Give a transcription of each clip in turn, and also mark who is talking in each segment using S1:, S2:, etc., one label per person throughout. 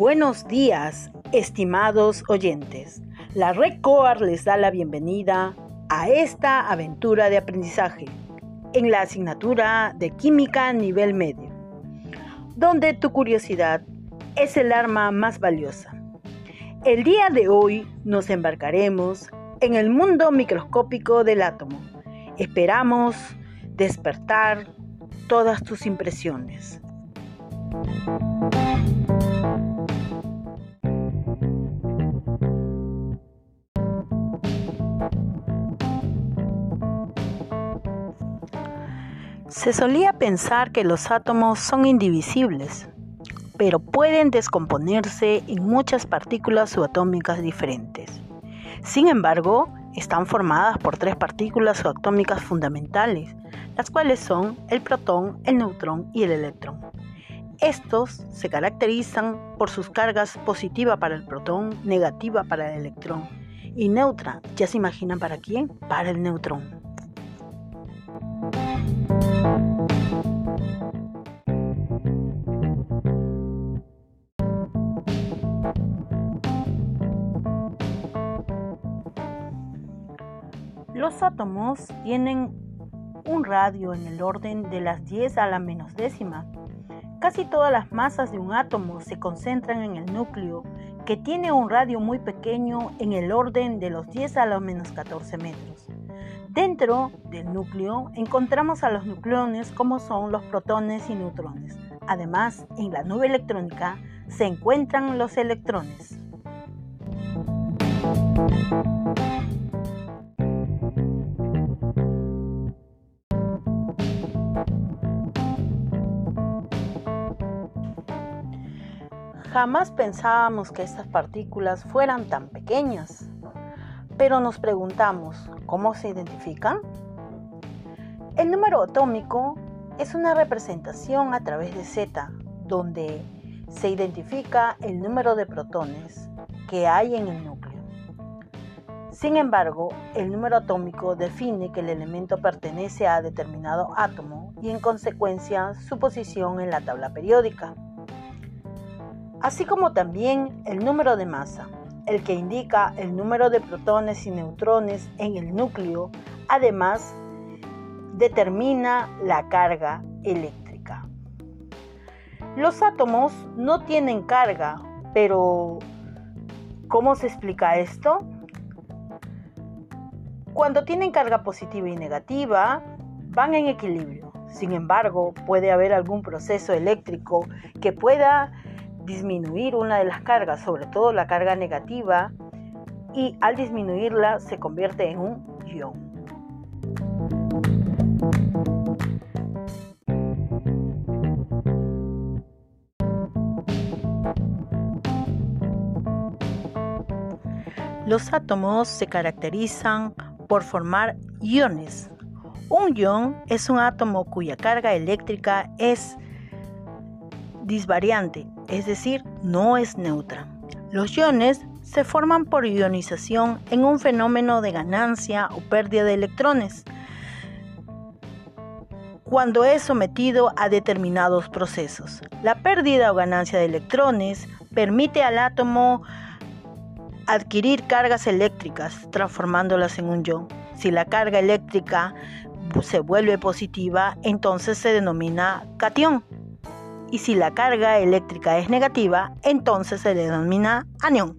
S1: Buenos días, estimados oyentes. La Red COAR les da la bienvenida a esta aventura de aprendizaje en la asignatura de Química nivel medio, donde tu curiosidad es el arma más valiosa. El día de hoy nos embarcaremos en el mundo microscópico del átomo. Esperamos despertar todas tus impresiones. Se solía pensar que los átomos son indivisibles, pero pueden descomponerse en muchas partículas subatómicas diferentes. Sin embargo, están formadas por tres partículas subatómicas fundamentales, las cuales son el protón, el neutrón y el electrón. Estos se caracterizan por sus cargas positiva para el protón, negativa para el electrón y neutra. ¿Ya se imaginan para quién? Para el neutrón. Los átomos tienen un radio en el orden de las 10 a la menos décima. Casi todas las masas de un átomo se concentran en el núcleo, que tiene un radio muy pequeño en el orden de los 10 a la menos 14 metros. Dentro del núcleo encontramos a los nucleones como son los protones y neutrones. Además, en la nube electrónica se encuentran los electrones. Jamás pensábamos que estas partículas fueran tan pequeñas, pero nos preguntamos, ¿cómo se identifican? El número atómico es una representación a través de Z, donde se identifica el número de protones que hay en el núcleo. Sin embargo, el número atómico define que el elemento pertenece a determinado átomo y en consecuencia su posición en la tabla periódica así como también el número de masa, el que indica el número de protones y neutrones en el núcleo, además determina la carga eléctrica. Los átomos no tienen carga, pero ¿cómo se explica esto? Cuando tienen carga positiva y negativa, van en equilibrio. Sin embargo, puede haber algún proceso eléctrico que pueda disminuir una de las cargas, sobre todo la carga negativa, y al disminuirla se convierte en un ion. Los átomos se caracterizan por formar iones. Un ion es un átomo cuya carga eléctrica es disvariante, es decir, no es neutra. Los iones se forman por ionización en un fenómeno de ganancia o pérdida de electrones cuando es sometido a determinados procesos. La pérdida o ganancia de electrones permite al átomo adquirir cargas eléctricas, transformándolas en un ion. Si la carga eléctrica se vuelve positiva, entonces se denomina cation y si la carga eléctrica es negativa, entonces se denomina anión.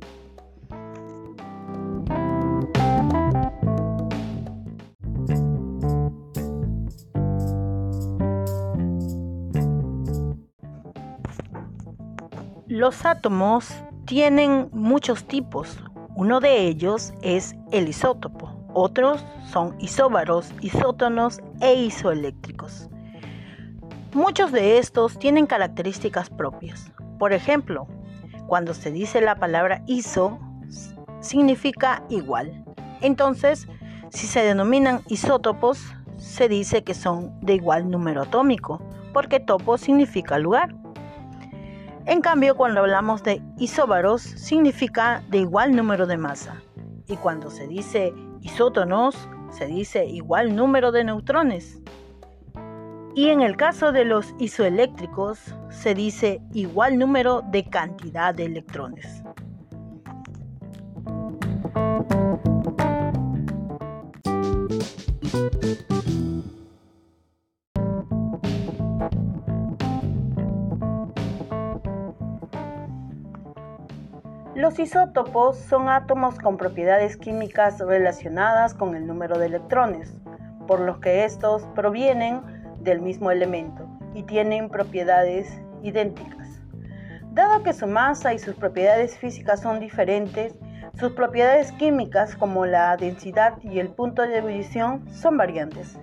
S1: Los átomos tienen muchos tipos. Uno de ellos es el isótopo. Otros son isóbaros, isótonos e isoeléctricos. Muchos de estos tienen características propias. Por ejemplo, cuando se dice la palabra iso, significa igual. Entonces, si se denominan isótopos, se dice que son de igual número atómico, porque topo significa lugar. En cambio, cuando hablamos de isóbaros, significa de igual número de masa. Y cuando se dice isótonos, se dice igual número de neutrones. Y en el caso de los isoeléctricos se dice igual número de cantidad de electrones. Los isótopos son átomos con propiedades químicas relacionadas con el número de electrones, por lo que estos provienen del mismo elemento y tienen propiedades idénticas. Dado que su masa y sus propiedades físicas son diferentes, sus propiedades químicas como la densidad y el punto de ebullición son variantes.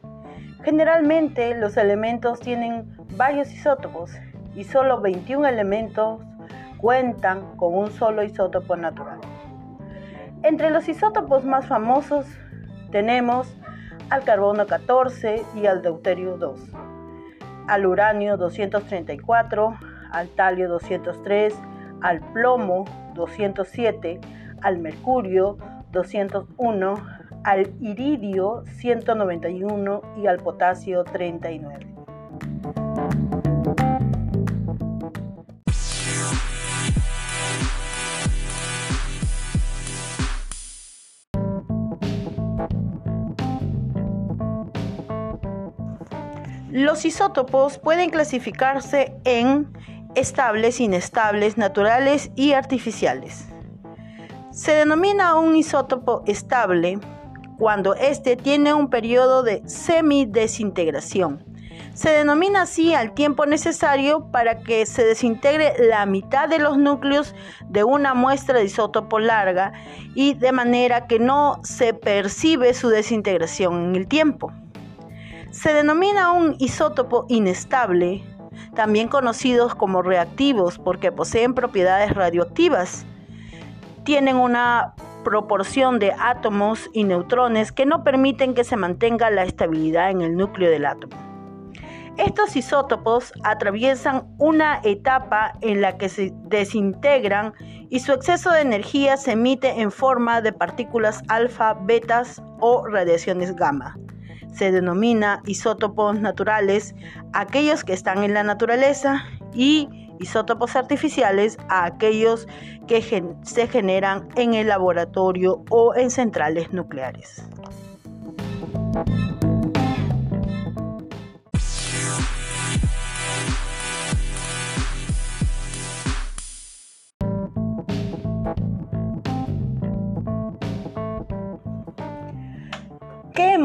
S1: Generalmente los elementos tienen varios isótopos y solo 21 elementos cuentan con un solo isótopo natural. Entre los isótopos más famosos tenemos al carbono 14 y al deuterio 2, al uranio 234, al talio 203, al plomo 207, al mercurio 201, al iridio 191 y al potasio 39. Los isótopos pueden clasificarse en estables, inestables, naturales y artificiales. Se denomina un isótopo estable cuando éste tiene un periodo de semidesintegración. Se denomina así al tiempo necesario para que se desintegre la mitad de los núcleos de una muestra de isótopo larga y de manera que no se percibe su desintegración en el tiempo. Se denomina un isótopo inestable, también conocidos como reactivos porque poseen propiedades radioactivas. Tienen una proporción de átomos y neutrones que no permiten que se mantenga la estabilidad en el núcleo del átomo. Estos isótopos atraviesan una etapa en la que se desintegran y su exceso de energía se emite en forma de partículas alfa, betas o radiaciones gamma se denomina isótopos naturales aquellos que están en la naturaleza y isótopos artificiales a aquellos que se generan en el laboratorio o en centrales nucleares.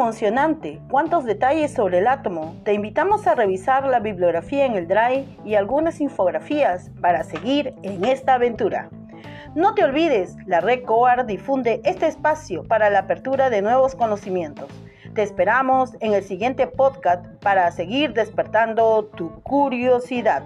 S1: Emocionante! ¿Cuántos detalles sobre el átomo? Te invitamos a revisar la bibliografía en el Drive y algunas infografías para seguir en esta aventura. No te olvides, la Red COAR difunde este espacio para la apertura de nuevos conocimientos. Te esperamos en el siguiente podcast para seguir despertando tu curiosidad.